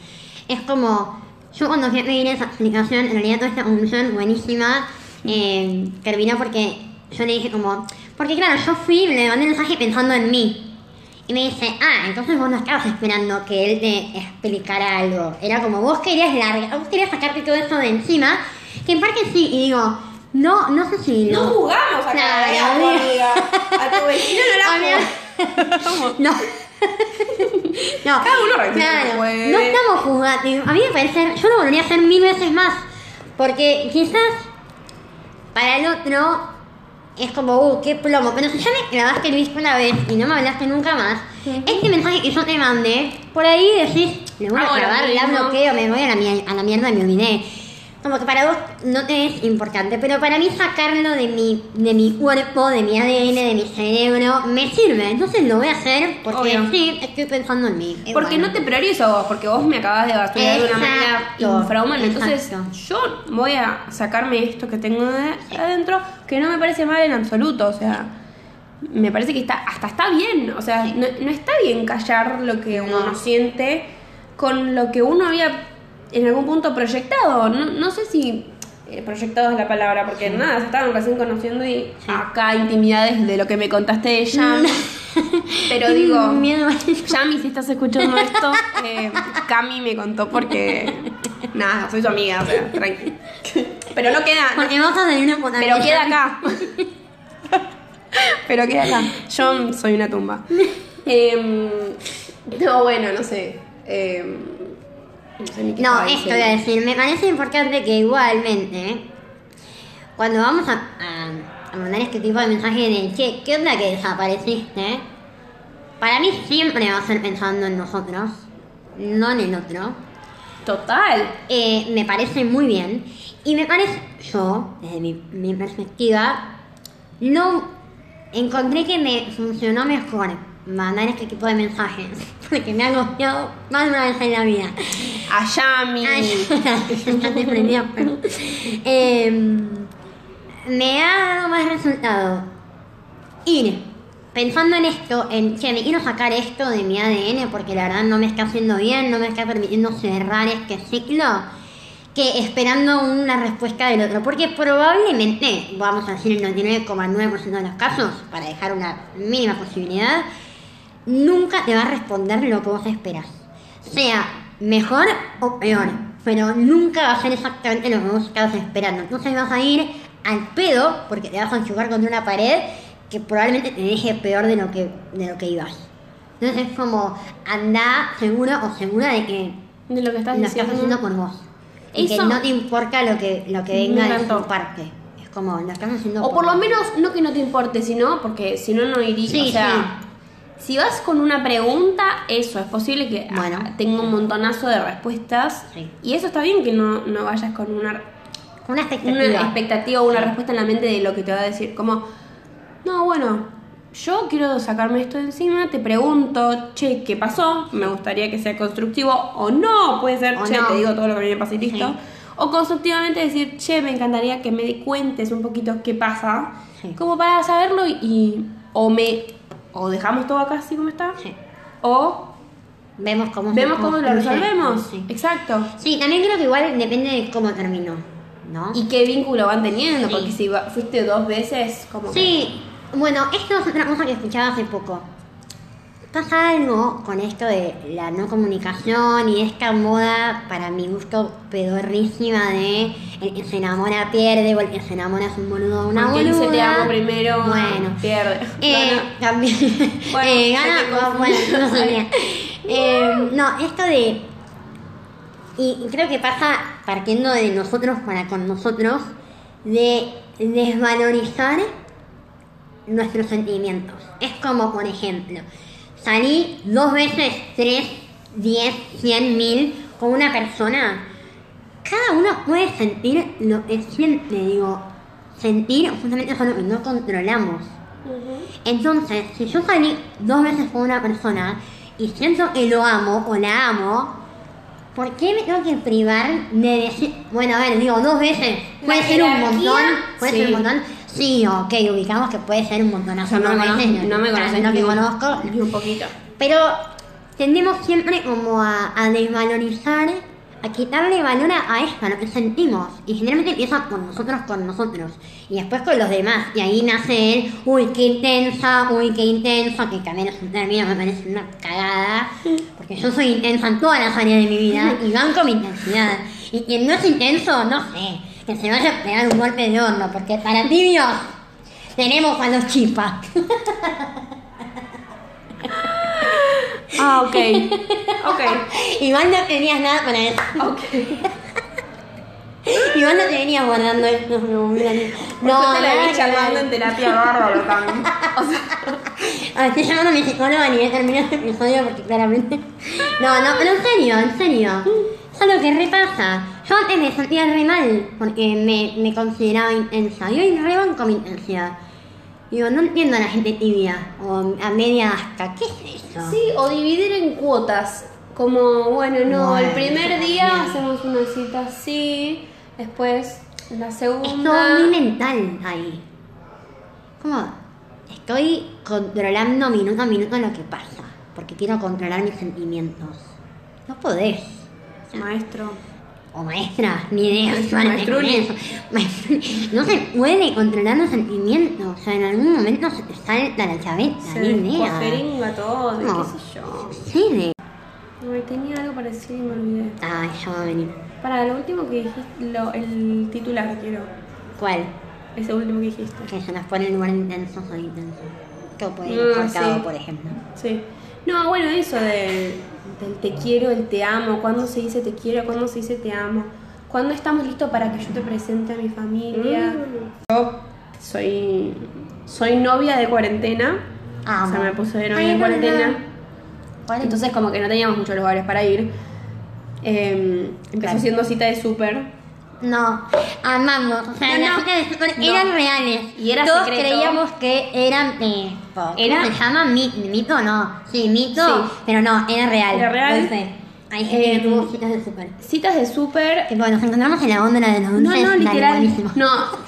Es como, yo cuando fui a pedir esa explicación, en realidad toda esta conclusión buenísima, eh, terminó porque yo le dije como, porque claro, yo fui y le mandé un mensaje pensando en mí. Y me dice, ah, entonces vos no estabas esperando que él te explicara algo. Era como vos querías largar, vos querías sacarte todo eso de encima, que en parte sí, y digo, no, no sé si No lo- jugamos a cada Claro, día, amiga. amiga. A tu vecino no la jugamos. No. no. Cada uno reacciona claro. No estamos jugando. A mí me parece, yo lo volvería a hacer mil veces más. Porque quizás para el otro es como, uh, qué plomo. Pero si ya me clavaste el visto una vez y no me hablaste nunca más, este mensaje que yo te mandé, por ahí decís, le voy a Hago lo clavar, la bloqueo, me voy a la, a la mierda y me olvidé. Como que para vos no te es importante, pero para mí sacarlo de mi, de mi cuerpo, de mi ADN, de mi cerebro, me sirve. Entonces lo voy a hacer porque Obvio. sí, estoy pensando en mí. Porque bueno. no te priorizo vos, porque vos me acabas de basurar de una manera infrahumana. Entonces, yo voy a sacarme esto que tengo de adentro, que no me parece mal en absoluto. O sea, me parece que está hasta está bien. O sea, no, no está bien callar lo que uno No. siente con lo que uno había en algún punto proyectado. No, no sé si eh, proyectado es la palabra, porque nada, se estaban recién conociendo y acá intimidades de lo que me contaste de Yam. Pero digo, Miedo. Yami, si estás escuchando esto, eh, Cami me contó porque. Nada, soy su amiga, o sea, tranqui. Pero no queda. no- Porque vamos a tener una puta pero queda acá. pero queda acá. Yo soy una tumba. Em, no, bueno, no sé. Em, no sé ni qué No, estaba esto diciendo. voy a decir, me parece importante que igualmente, cuando vamos a, a- a mandar este tipo de mensaje de, che, ¿qué onda que desapareciste? Para mí siempre va a ser pensando en nosotros, no en el otro. Total. Eh, me parece muy bien. Y me parece, yo, desde mi, mi perspectiva, no encontré que me funcionó mejor mandar este tipo de mensajes. Porque me ha golpeado más de una vez en la vida. A Yami. Ay, ya te prendí a fuego. Em, me ha dado más resultado ir pensando en esto, en que me quiero sacar esto de mi ADN porque la verdad no me está haciendo bien, no me está permitiendo cerrar este ciclo, que esperando una respuesta del otro. Porque probablemente, vamos a decir el 99,9% de los casos, para dejar una mínima posibilidad, nunca te va a responder lo que vos esperas. Sea mejor o peor, pero nunca va a ser exactamente lo que vos estabas esperando. Entonces vas a ir al pedo porque te vas a enchugar contra una pared que probablemente te deje peor de lo que, de lo que ibas. Entonces es como anda seguro o segura de que De lo que estás lo estás haciendo por vos. Y que no te importa lo que, lo que venga de tu parte. Es como, lo estás haciendo O por lo menos, no que no te importe, sino porque si no, no iría. Sí, o sea, si vas con una pregunta, eso, es posible que ah, Bueno. tenga un montonazo de respuestas. Sí. Y eso está bien que no, no vayas con una, una expectativa. una expectativa o una respuesta en la mente de lo que te va a decir. Como, no, bueno, yo quiero sacarme esto de encima, te pregunto, che, ¿qué pasó? Me gustaría que sea constructivo o no, puede ser, O che, no. te digo todo lo que a mí me pasa y listo. Sí. O constructivamente decir, che, me encantaría que me cuentes un poquito qué pasa, como para saberlo y, y- o me o dejamos todo acá así como está, Sí. o Vemos cómo, vemos cómo lo resolvemos. Sí. Exacto. Sí, también creo que igual depende de cómo terminó, ¿no? Y qué vínculo van teniendo, Sí. porque si fuiste dos veces, como que- sí, Bueno, esto es otra cosa que escuchaba hace poco. Pasa algo con esto de la no comunicación y esta moda, para mi gusto, pedorrísima de el que se enamora pierde o el que se enamora es un boludo o una Aunque boluda. te amo primero, Bueno. pierde. Eh, también. Bueno, eh, gana, confunde. bueno, no bien. Eh, no, esto de. Y creo que pasa partiendo de nosotros para con nosotros, de desvalorizar nuestros sentimientos. Es como, por ejemplo, salí dos veces, tres, diez, cien mil con una persona. Cada uno puede sentir lo que siente, digo. Sentir justamente es algo que no controlamos. Entonces, si yo salí dos veces con una persona y siento que lo amo o la amo, ¿por qué me tengo que privar de decir, bueno, a ver, digo, dos veces, puede ser un montón, puede sí. ser un montón? Sí, ok, ubicamos que puede ser un montón. o sea, no, me conozco, no me conoces no un- conozco, ni un poquito. pero tendemos siempre como a, a desvalorizar, a quitarle valor a, esto, a lo que sentimos. Y generalmente empieza con nosotros, con nosotros. Y después con los demás. Y ahí nace el, uy, qué intensa, uy, qué intensa, que también es un término me parece una cagada. Porque yo soy intensa en todas las áreas de mi vida y banco mi intensidad. Y quien no es intenso, no sé, que se vaya a pegar un golpe de horno. Porque para tibios tenemos a los chipas. Ah, ok. Ok. Igual no tenías nada para eso. Ok. Igual no te venías guardando esto. No, mira, No, no, te la vi charlando en terapia bárbaro también. O sea, Ah, estoy llamando a mi psicóloga ni voy a terminar este episodio porque claramente. No, no, pero en serio, en serio. Es algo que repasa. Yo antes me sentía re mal porque me, me consideraba intensa. Y hoy rebanco mi intensidad. Digo, no entiendo a la gente tibia o a media hasta. ¿Qué es eso? sí, o dividir en cuotas. Como, bueno, no, Bueno, el primer día hacemos una cita así, después la Es segunda. todo muy mental ahí. Como estoy controlando minuto a minuto lo que pasa. Porque quiero controlar mis sentimientos. No podés. Maestro. O maestra, ni idea. Maestruli. No se puede controlar los sentimientos. O sea, en algún momento se te salta la chaveta, Se ni idea. descuajeringa todo, No. qué sé yo. Sí, de... Ay, tenía algo para decir y me olvidé. Ay, ya va a venir. Para lo último que dijiste, lo, el titular quiero. ¿Cuál? Ese último que dijiste. Que se nos pone en lugar intenso, soy intenso. Que puede ir Ah, cortado, sí. por ejemplo. Sí. No, bueno, eso del, del te quiero, el te amo, cuándo se dice te quiero, cuándo se dice te amo, cuándo estamos listos para que yo te presente a mi familia. Mm. Yo soy, soy novia de cuarentena, Amo. o sea, me puse de novia Ay, es cuarentena. ¿Cuál? entonces como que no teníamos muchos lugares para ir. Eh, empezó Claro. siendo cita de súper. No, amamos. O sea, No, las no. citas de No. eran reales. Y era Todos secreto. creíamos que eran. Eh, ¿Cómo Era- se llama? Mi- ¿Mito no? Sí, mito. Sí. Pero no, era real. Era real. Fe. Hay gente Eh, que tuvo citas de súper. Citas de súper. Tipo, nos encontramos en la góndola de los No, dulces. no, dale, literal. No,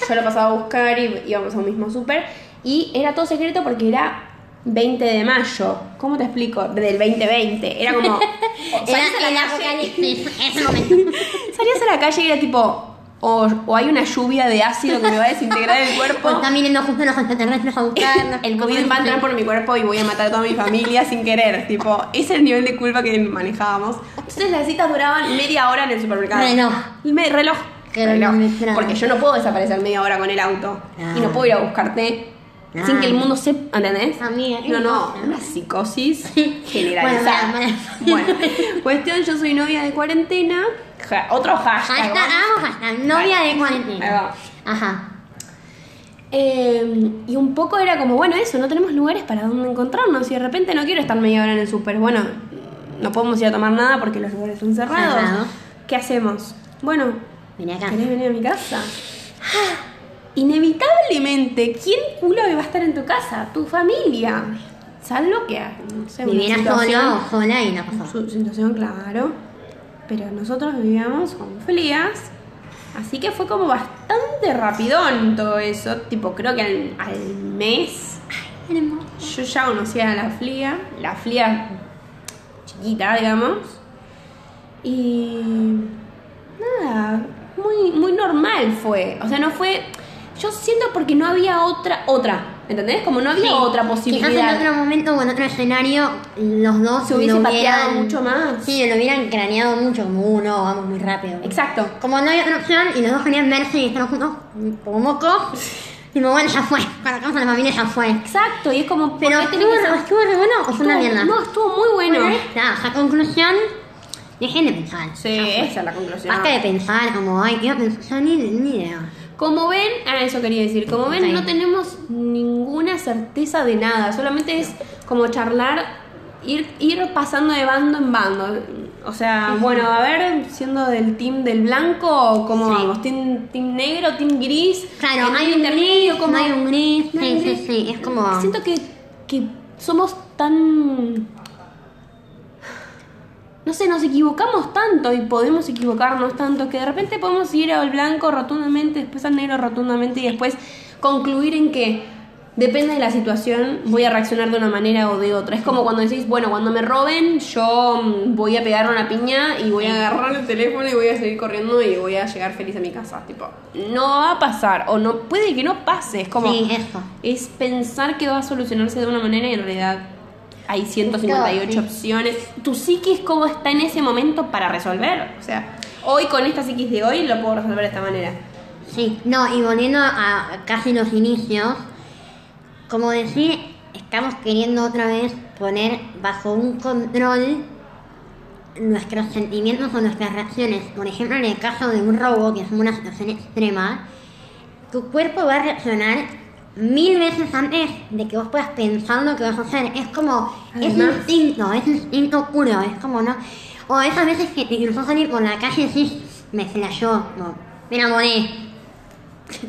yo lo pasaba a buscar y íbamos a un mismo súper. Y era todo secreto porque era 20 de mayo. ¿Cómo te explico? Del 2020. Era como. Salías a la calle, apocalipsis, ese momento. salías a la calle y era tipo. O, o hay una lluvia de ácido que me va a desintegrar el O cuerpo. viniendo justo los extraterrestres a buscarnos. El COVID va a entrar por mi cuerpo y voy a matar a toda mi familia sin querer. Tipo, ese es el nivel de culpa que manejábamos. Entonces las citas duraban media hora en el supermercado. Reloj. Me- reloj. Reloj. Porque yo no puedo desaparecer media hora con el auto. Y no puedo ir a buscarte Ah. sin que el mundo sepa. ¿Entendés? Amiga, ¿qué no, no, pasa? una psicosis Bueno, generalizada. para, Bueno, cuestión, yo soy novia de cuarentena. Ja- otro hashtag. Hashtag, ¿no? hagamos hashtag, novia de cuarentena. Ajá. Eh, y un poco era como, bueno, eso, no tenemos lugares para donde encontrarnos y de repente no quiero estar media hora en el súper. Bueno, no podemos ir a tomar nada porque los lugares son cerrados. Cerrado. ¿Qué hacemos? Bueno, Vení acá. ¿querés venir a mi casa? Inevitablemente, ¿quién culo va a estar en tu casa? Tu familia. Salvo que, no sé, Vivieras solo o sola y no pasó. su situación, claro. Pero nosotros vivíamos con Felias. Así que fue como bastante rapidón todo eso. Tipo, creo que al, al mes yo ya conocía a la Flia. La Flia chiquita, digamos. Y nada, muy, muy normal fue. O sea, no fue. Yo siento porque no había otra, otra, ¿Entendés? Como no había Sí. otra Quizás en posibilidad. otro momento o en otro escenario los dos Se hubiese lo pateado mucho más. Sí, lo hubieran craneado mucho, como uno, vamos muy rápido. Exacto. Como no hay otra opción y los dos querían verse y estar juntos como mocos, y como bueno, ya fue. Casa de la familia ya fue. Exacto, y es como. Pero ¿por qué estuvo, que estuvo re bueno o fue una Estuvo- mierda. No, estuvo muy bueno. Bueno, está, o sea, conclusión, dejen de pensar. Sí, esa es la conclusión. Basta de pensar como, ay, yo pensar ni, ni idea. Como ven, ah, eso quería decir, como ven, no tenemos ninguna certeza de nada, solamente es como charlar, ir, ir pasando de bando en bando. O sea, bueno, a ver, siendo del team del blanco, ¿cómo Sí. vamos? ¿Team, ¿Team negro, team gris? Claro, ¿En hay un intermedio, gris, como no hay un gris, No hay sí, sí, sí, es como... Siento que, que somos tan... No sé, nos equivocamos tanto y podemos equivocarnos tanto que de repente podemos ir al blanco rotundamente, después al negro rotundamente y después concluir en que depende de la situación voy a reaccionar de una manera o de otra. Es como cuando decís, bueno, cuando me roben yo mm, voy a pegar una piña y voy a agarrar el teléfono y voy a seguir corriendo y voy a llegar feliz a mi casa. Tipo, no va a pasar o no puede que no pase. Es como Sí, eso. es pensar que va a solucionarse de una manera y en realidad hay 158 Sí. opciones. Tu psiquis cómo está en ese momento para resolver. O sea, hoy con esta psiquis de hoy lo puedo resolver de esta manera. Sí, no, y volviendo a casi los inicios, como decir, estamos queriendo otra vez poner bajo un control nuestros sentimientos o nuestras reacciones. Por ejemplo, en el caso de un robo, que es una situación extrema, tu cuerpo va a reaccionar mil veces antes de que vos puedas pensar lo que vas a hacer. Es como, es Además- instinto, es instinto puro, es como no. O esas veces que te cruzas salir por la calle y decís, me flashó, no, me enamoré.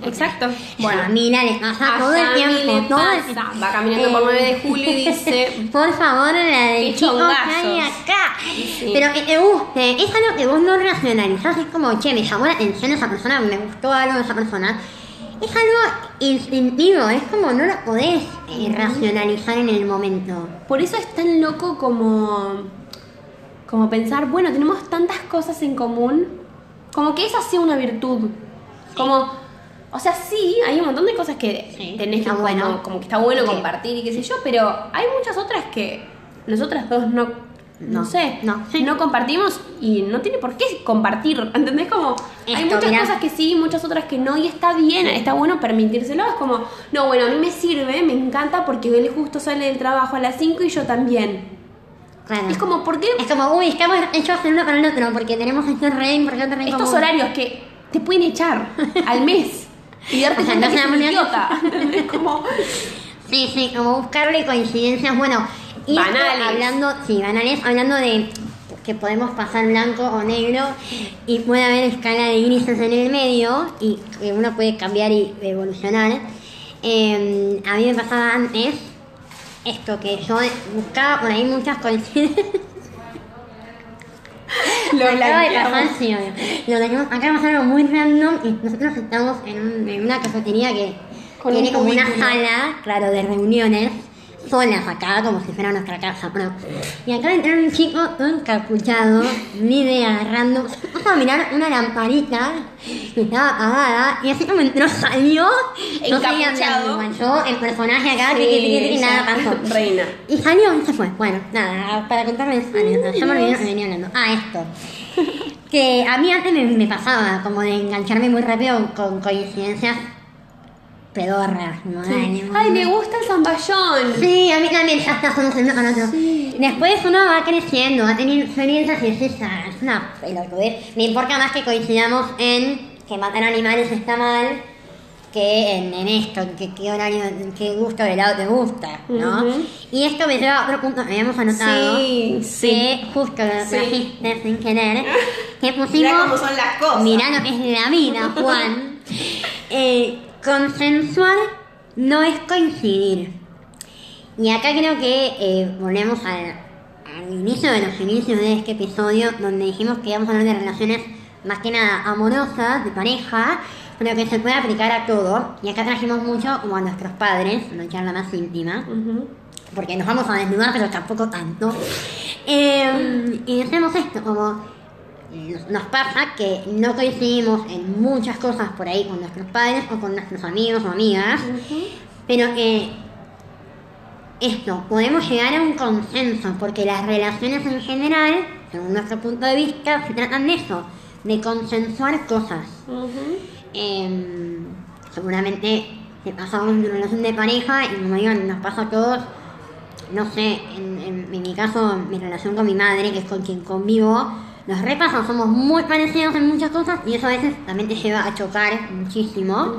Exacto. Bueno, a mí le pasa A todo el tiempo, todo pasa. Va caminando por 9 de julio y dice, Por favor, la del chico hay acá. Sí. Pero que te guste, es algo que vos no racionalizás, es como, che, me llamó la atención esa persona, me gustó algo de esa persona. Es algo instintivo, es como no lo podés eh, racionalizar en el momento. Por eso es tan loco como, como pensar, bueno, tenemos tantas cosas en común, como que esa sea una virtud. Como, o sea, sí, hay un montón de cosas que Sí, tenés que bueno. como, como que está bueno Sí. compartir y qué sé yo, pero hay muchas otras que nosotras dos no, no, No, sé, no, no compartimos y no tiene por qué compartir, ¿entendés? Como, hay muchas mirá. cosas que sí, muchas otras que no, y está bien, está bueno permitírselo. Es como, no, bueno, a mí me sirve, me encanta porque él justo sale del trabajo a las 5 y yo también. Claro. Es como, ¿por qué Es como, uy, estamos hechos el uno para el otro, porque tenemos este rey, porque estos horarios que te pueden echar al mes y darte O sea, cuenta no que se es un llama idiota? Es como, Sí, sí, como buscarle coincidencias, bueno, y Banales. hablando, sí, banales, hablando de que podemos pasar blanco o negro y puede haber escala de grises en el medio y que uno puede cambiar y evolucionar. Eh, a mí me pasaba antes esto, que yo buscaba por ahí muchas coincidencias. lo dejamos- acaba de pasar algo muy random y nosotros estamos en, un- en una cafetería que Con tiene un como una sala, claro, de reuniones, solas acá, como si fuera nuestra casa, ¿no? Y acaba de entrar un chico todo encapuchado, ni idea, random. Vamos a mirar una lamparita que estaba apagada y así como entró, salió. No seguía hablando. Yo, el personaje acá, Sí, que, que, que, que, y nada pasó. Reina. Y salió y se fue. Bueno, nada, para contarles anécdotas. Ya me olvidé, me venía hablando. Ah, esto. Que a mí antes me, me pasaba como de engancharme muy rápido con coincidencias pedorras. como, dale, Ay, me gusta el zamballón. Sí, a mí también ya está somos el uno con otro. Después uno va creciendo, va teniendo experiencias y decís, ah, es una pelotudez. Me importa más que coincidamos en que matar animales está mal que en, en esto, que qué horario, qué gusto de helado te gusta, ¿no? Y esto me lleva a otro punto que habíamos anotado, Sí, sí. que justo lo Sí. trajiste sin querer, que pusimos... Mirá cómo son las cosas. Mirá lo que es la vida, Juan. Eh, consensuar no es coincidir. Y acá creo que eh, volvemos al, al inicio de los inicios de este episodio, donde dijimos que íbamos a hablar de relaciones más que nada amorosas, de pareja, pero que se puede aplicar a todo. Y acá trajimos mucho como a nuestros padres, una charla más íntima porque nos vamos a desnudar, pero tampoco tanto. Eh, y hacemos esto, como nos- pasa que no coincidimos en muchas cosas por ahí con nuestros padres o con nuestros amigos o amigas, pero que esto, podemos llegar a un consenso, porque las relaciones en general, según nuestro punto de vista, se tratan de eso, de consensuar cosas. Em, seguramente te pasamos en una relación de pareja y como digo, nos pasa a todos, no sé, en, en- en mi caso, mi relación con mi madre, que es con quien convivo, los repasos somos muy parecidos en muchas cosas y eso a veces también te lleva a chocar muchísimo.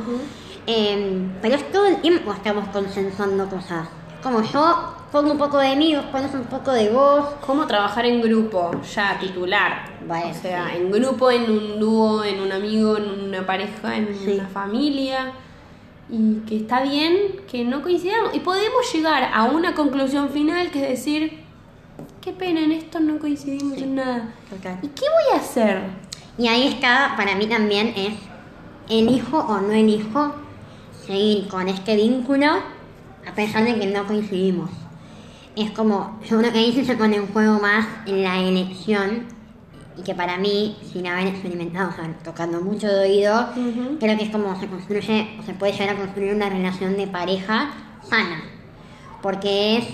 Em, pero es todo el tiempo estamos consensuando cosas. Como yo pongo un poco de mí, vos pones un poco de vos. ¿Cómo trabajar en grupo? Ya, titular. O sea, sí. en grupo, en un dúo, en un amigo, en una pareja, en Sí. una familia. Y que está bien que no coincidamos. Y podemos llegar a una conclusión final que es decir, qué pena, en esto no coincidimos en nada. ¿Y qué voy a hacer? Y ahí está, para mí también es, elijo o no elijo seguir con este vínculo a pesar de que no coincidimos. Es como, yo creo que ahí se pone en juego más en la elección y que para mí, sin haber experimentado, o sea, tocando mucho de oído, creo que es como se construye o se puede llegar a construir una relación de pareja sana. Porque es,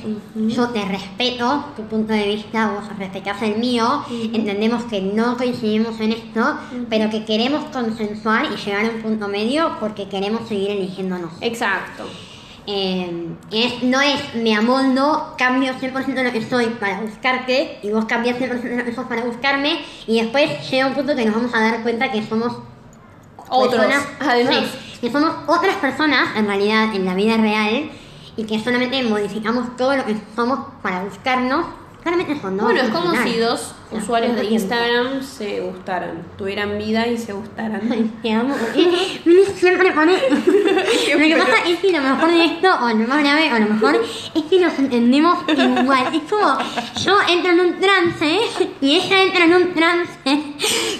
yo te respeto tu punto de vista, vos respetás el mío, entendemos que no coincidimos en esto, pero que queremos consensuar y llegar a un punto medio porque queremos seguir eligiéndonos. Exacto. Eh, es, no es me amoldo, cambio 100% de lo que soy para buscarte y vos cambias 100% de lo que sos para buscarme y después llega un punto que nos vamos a dar cuenta que somos Otros, personas- además. sí, que somos otras personas en realidad en la vida real y que solamente modificamos todo lo que somos para buscarnos. Claramente eso no bueno, es como si dos usuarios de tiempo. Instagram se gustaran, tuvieran vida y se gustaran. Ay, te amo. siempre pone. lo que pasa es que lo mejor de esto, o lo más grave, o lo mejor, es que nos entendemos igual. Es como yo entro en un trance y ella entra en un trance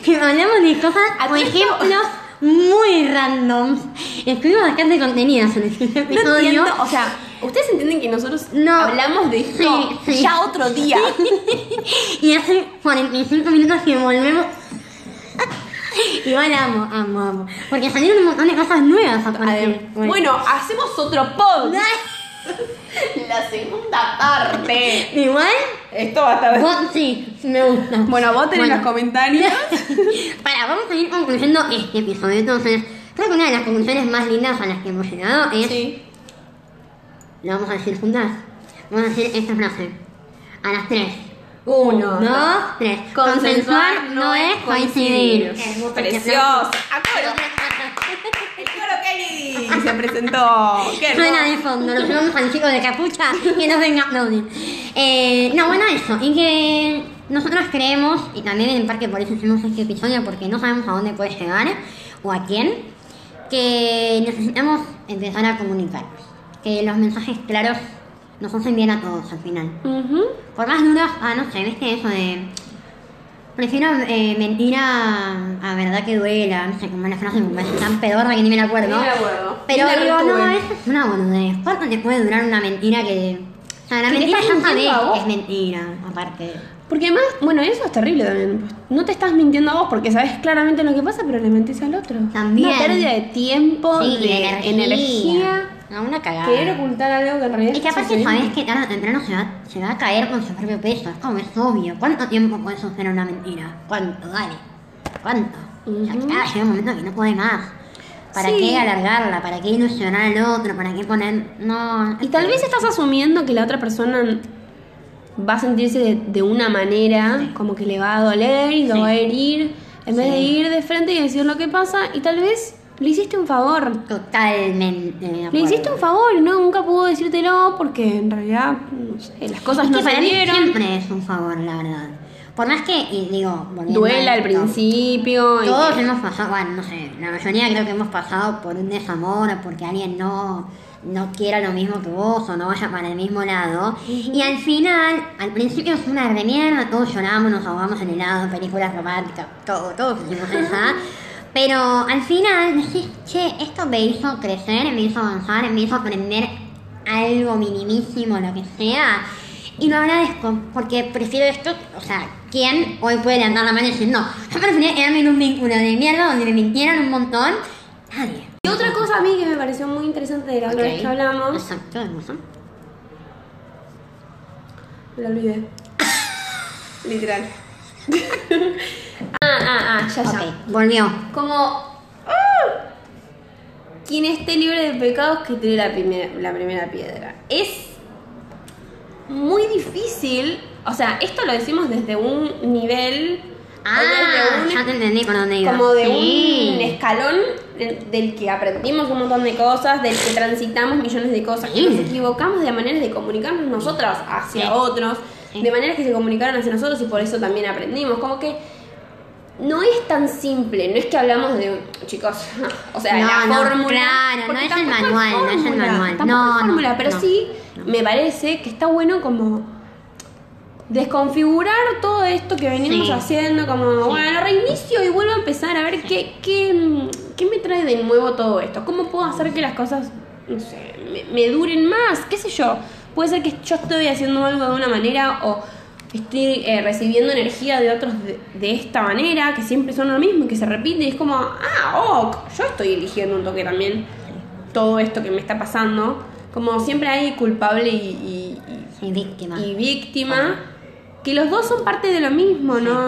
que hablamos de cosas, por ejemplo, muy random. Escribo bastante contenido sobre este No episodio. entiendo, o sea, ustedes entienden que nosotros No. hablamos de esto Sí, sí. ya otro día. Y hace 45 minutos que volvemos. Igual amo, amo, amo. Porque salieron un montón de cosas nuevas aparte. Adem- bueno, hacemos otro pod. La segunda parte. Igual, Esto va a estar. vos sí, me gusta. Bueno, voten en los comentarios. Para, vamos a ir concluyendo este episodio. Entonces, creo que una de las conclusiones más lindas a las que hemos llegado es. Sí. Lo vamos a decir juntas. Vamos a decir esta frase. A las tres. Uno, dos, tres. Consensuar no es coincidir. Hermoso. Precioso. A coro. El coro Kelly se presentó. Qué Suena de fondo, nos llevamos al chico de capucha que nos venga a aplaudir. Eh, no, bueno, eso. Y que nosotros creemos, y también en parte por eso hicimos este episodio, porque no sabemos a dónde puede llegar o a quién, que necesitamos empezar a comunicarnos. Que los mensajes claros nos hacen bien a todos al final. Por más duras, ah, no sé, viste eso de. Prefiero eh, mentira a verdad que duela, no sé, como una frase tan pedorra que ni me la acuerdo. Ni me acuerdo. Pero la digo, no, eso es una boludez. ¿Cuánto te puede durar una mentira que. O sea, la mentira ya que es mentira, aparte. Porque además, bueno, eso es terrible también. No te estás mintiendo a vos porque sabes claramente lo que pasa, pero le mentís al otro. También. Una pérdida de tiempo, Sí, de, de energía. energía. No, una cagada. Querer ocultar algo que en realidad Es que aparte sabés que tarde o temprano se va, se va a caer con su propio peso. Es como es obvio. ¿Cuánto tiempo puede sostener una mentira? ¿Cuánto? Dale. ¿Cuánto? Ujú. ya llega un momento que no puede más. ¿Para Sí. qué alargarla? ¿Para qué ilusionar al otro? ¿Para qué poner.? No. Y tal vez estás asumiendo que la otra persona va a sentirse de, de una manera, como que le va a doler y lo Sí. va a herir, en vez de ir de frente y decir lo que pasa, y tal vez le hiciste un favor. Totalmente. de Le hiciste un favor y no, nunca pudo decírtelo porque en realidad, no sé, las cosas Es no que se para mí dieron. siempre es un favor, la verdad. Por más que, y digo, Duela al principio. Todos hemos pasado, bueno, no sé, la mayoría creo que hemos pasado por un desamor o porque alguien no, no quiera lo mismo que vos o no vaya para el mismo lado. Y al final, al principio es una remierda, todos lloramos, nos ahogamos en helado, películas románticas, todo, todos hicimos esa. Pero al final decís, che, esto me hizo crecer, me hizo avanzar, me hizo aprender algo minimísimo, lo que sea. Y lo agradezco, porque prefiero esto, o sea, ¿quién hoy puede levantar la mano y decir, no, yo prefería quedarme en un vínculo de mierda donde me mintieran un montón? Nadie. Y otra cosa a mí que me pareció muy interesante de la otra vez que hablamos. Exacto, hermoso. Lo olvidé. Literal. ah, ah, ah, ya, ya. Ok, volvió. Como. ¡ah! Quien esté libre de pecados que tire la primera, la primera piedra. Es muy difícil. O sea, esto lo decimos desde un nivel. Ah, desde un- ya te entendí por dónde iba. como de Sí. un escalón de- del que aprendimos un montón de cosas, del que transitamos millones de cosas, que Sí. nos equivocamos de maneras de comunicarnos nosotras hacia Sí. otros. De maneras que se comunicaron hacia nosotros y por eso también aprendimos. Como que no es tan simple, no es que hablamos de, chicos, o sea, No, la no, fórmula. claro, no es el manual, no es el fórmula, manual. No, hay no, fórmula, pero sí me parece que está bueno como desconfigurar todo esto que venimos Sí. haciendo, como, bueno, reinicio y vuelvo a empezar a ver qué, qué, qué me trae de nuevo todo esto, cómo puedo hacer que las cosas, no sé, me, me duren más, qué sé yo. Puede ser que yo estoy haciendo algo de una manera o estoy eh, recibiendo energía de otros de, de esta manera, que siempre son lo mismo y que se repite y es como, ah, ok, yo estoy eligiendo un toque también todo esto que me está pasando. Como siempre hay culpable y- y- y Sí, víctima. y víctima, que los dos son parte de lo mismo, ¿no?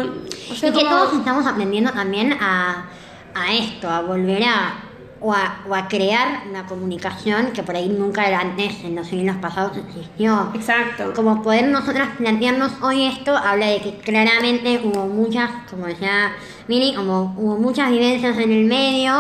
O sea, y que como- todos estamos aprendiendo también a, a esto, a volver a o, a o a crear una comunicación que por ahí nunca antes en los siglos pasados existió. Exacto. Como poder nosotras plantearnos hoy esto habla de que claramente hubo muchas, como decía Mini, como hubo muchas vivencias en el medio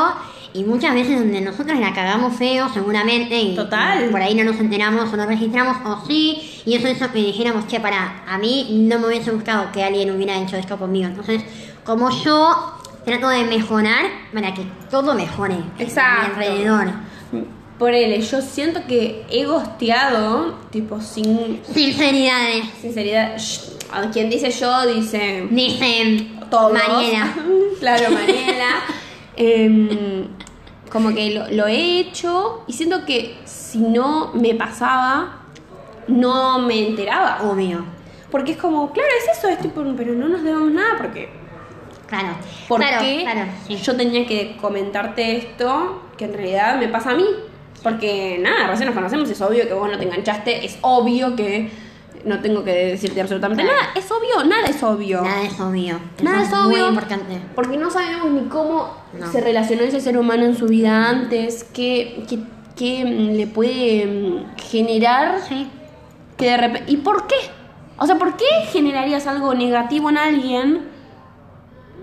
y muchas veces donde nosotros la cagamos feo seguramente y Total. por ahí no nos enteramos o no registramos o sí y eso hizo que dijéramos che para a mí no me hubiese gustado que alguien hubiera hecho esto conmigo entonces como yo trato de mejorar para que todo mejore a mi alrededor Por él, yo siento que he gosteado, tipo, sin sinceridades sinceridad. Shh, A quien dice yo, dice dice todos. Mariela claro, Mariela. Em, como que lo, lo he hecho y siento que si no me pasaba, no me enteraba. obvio Porque es como, claro, es eso, es tipo, pero no nos debemos nada porque claro ¿Por claro, qué claro, sí. yo tenía que comentarte esto que en realidad me pasa a mí? Porque nada, recién nos conocemos, es obvio que vos no te enganchaste, es obvio que no tengo que decirte absolutamente Claro. nada, es obvio, nada es obvio. nada es obvio Nada es obvio. muy importante Porque no sabemos ni cómo No. se relacionó ese ser humano en su vida antes, qué, qué, qué, mm, le puede mm, generar sí que de repente... ¿Y por qué? O sea, ¿por qué generarías algo negativo en alguien?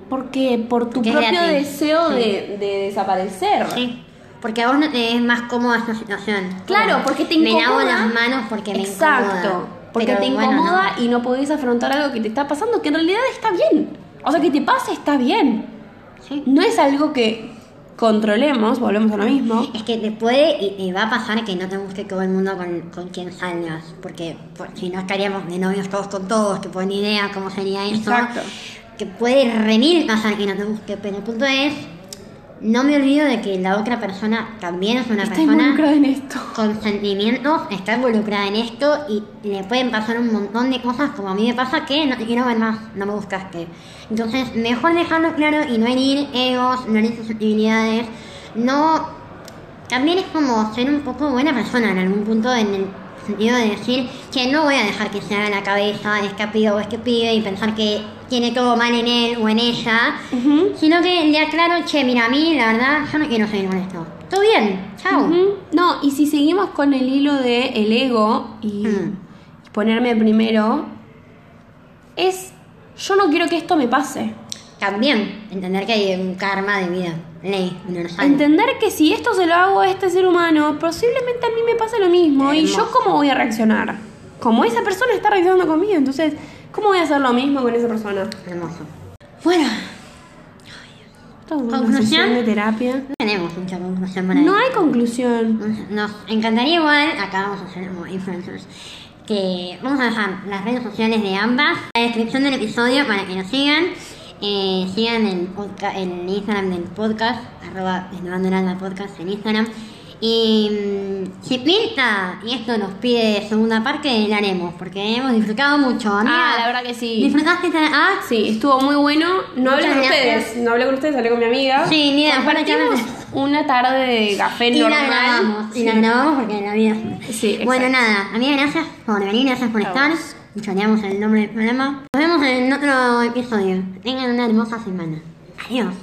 Porque por tu Porque propio deseo Sí. de, de desaparecer. Sí, porque a vos no te es más cómoda esta situación. Claro, Como, porque te Me lavo incomoda. las manos porque me Exacto. incomoda. Porque Pero te bueno, incomoda no. y no podés afrontar algo que te está pasando que en realidad está bien. O sea, que te pase está bien. Sí. No es algo que controlemos, volvemos a lo mismo. Es que te puede y te va a pasar que no te guste todo el mundo con, con quien salgas. Porque por- si no estaríamos de novios todos con todos, que ni idea cómo sería eso. Exacto. Que puede remil pasar que no te guste. Pero el punto es, no me olvido de que la otra persona también es una Está persona. involucrada en esto. con sentimientos, está involucrada en esto y le pueden pasar un montón de cosas como a mí me pasa que no te quiero ver más, no me buscaste. Entonces, mejor dejarlo claro y no herir egos, no herir susceptibilidades, no... También es como ser un poco buena persona en algún punto en el sentido de decir que no voy a dejar que se haga la cabeza este pibe o este pibe y pensar que tiene todo mal en él o en ella, sino que le aclaro, che, mira, a mí la verdad yo no quiero seguir con esto. Todo bien, chao. No, y si seguimos con el hilo de el ego y Mm. ponerme primero, es yo no quiero que esto me pase. También entender que hay un karma de vida, Entender que si esto se lo hago a este ser humano, posiblemente a mí me pase lo mismo. ¿Y yo cómo voy a reaccionar? Como esa persona está reaccionando conmigo, entonces, ¿cómo voy a hacer lo mismo con esa persona? Hermoso. Bueno. Esto es una ¿Conclusión? de terapia. No tenemos mucha conclusión para No hay conclusión. Nos encantaría igual, acá vamos a hacer como influencers, que vamos a dejar las redes sociales de ambas, la descripción del episodio para que nos sigan. Eh, sigan el, podca- el Instagram del podcast, arroba alma podcast en Instagram. Y mm, si pinta y esto nos pide segunda parte, la haremos, porque hemos disfrutado mucho. Amiga, Ah, la verdad que sí. ¿Disfrutaste esta? Ah, Sí, estuvo muy bueno. No hablé con ustedes. No hablé con ustedes, hablé con mi amiga. Sí, ni idea, Compartimos bueno, una tarde de café Y la normal. grabamos, y Sí. la grabamos porque la vida Sí, Bueno, exacto. nada, amiga, gracias por venir, gracias por estar. Choreamos el nombre del programa. Nos vemos en otro episodio. Tengan una hermosa semana. Adiós.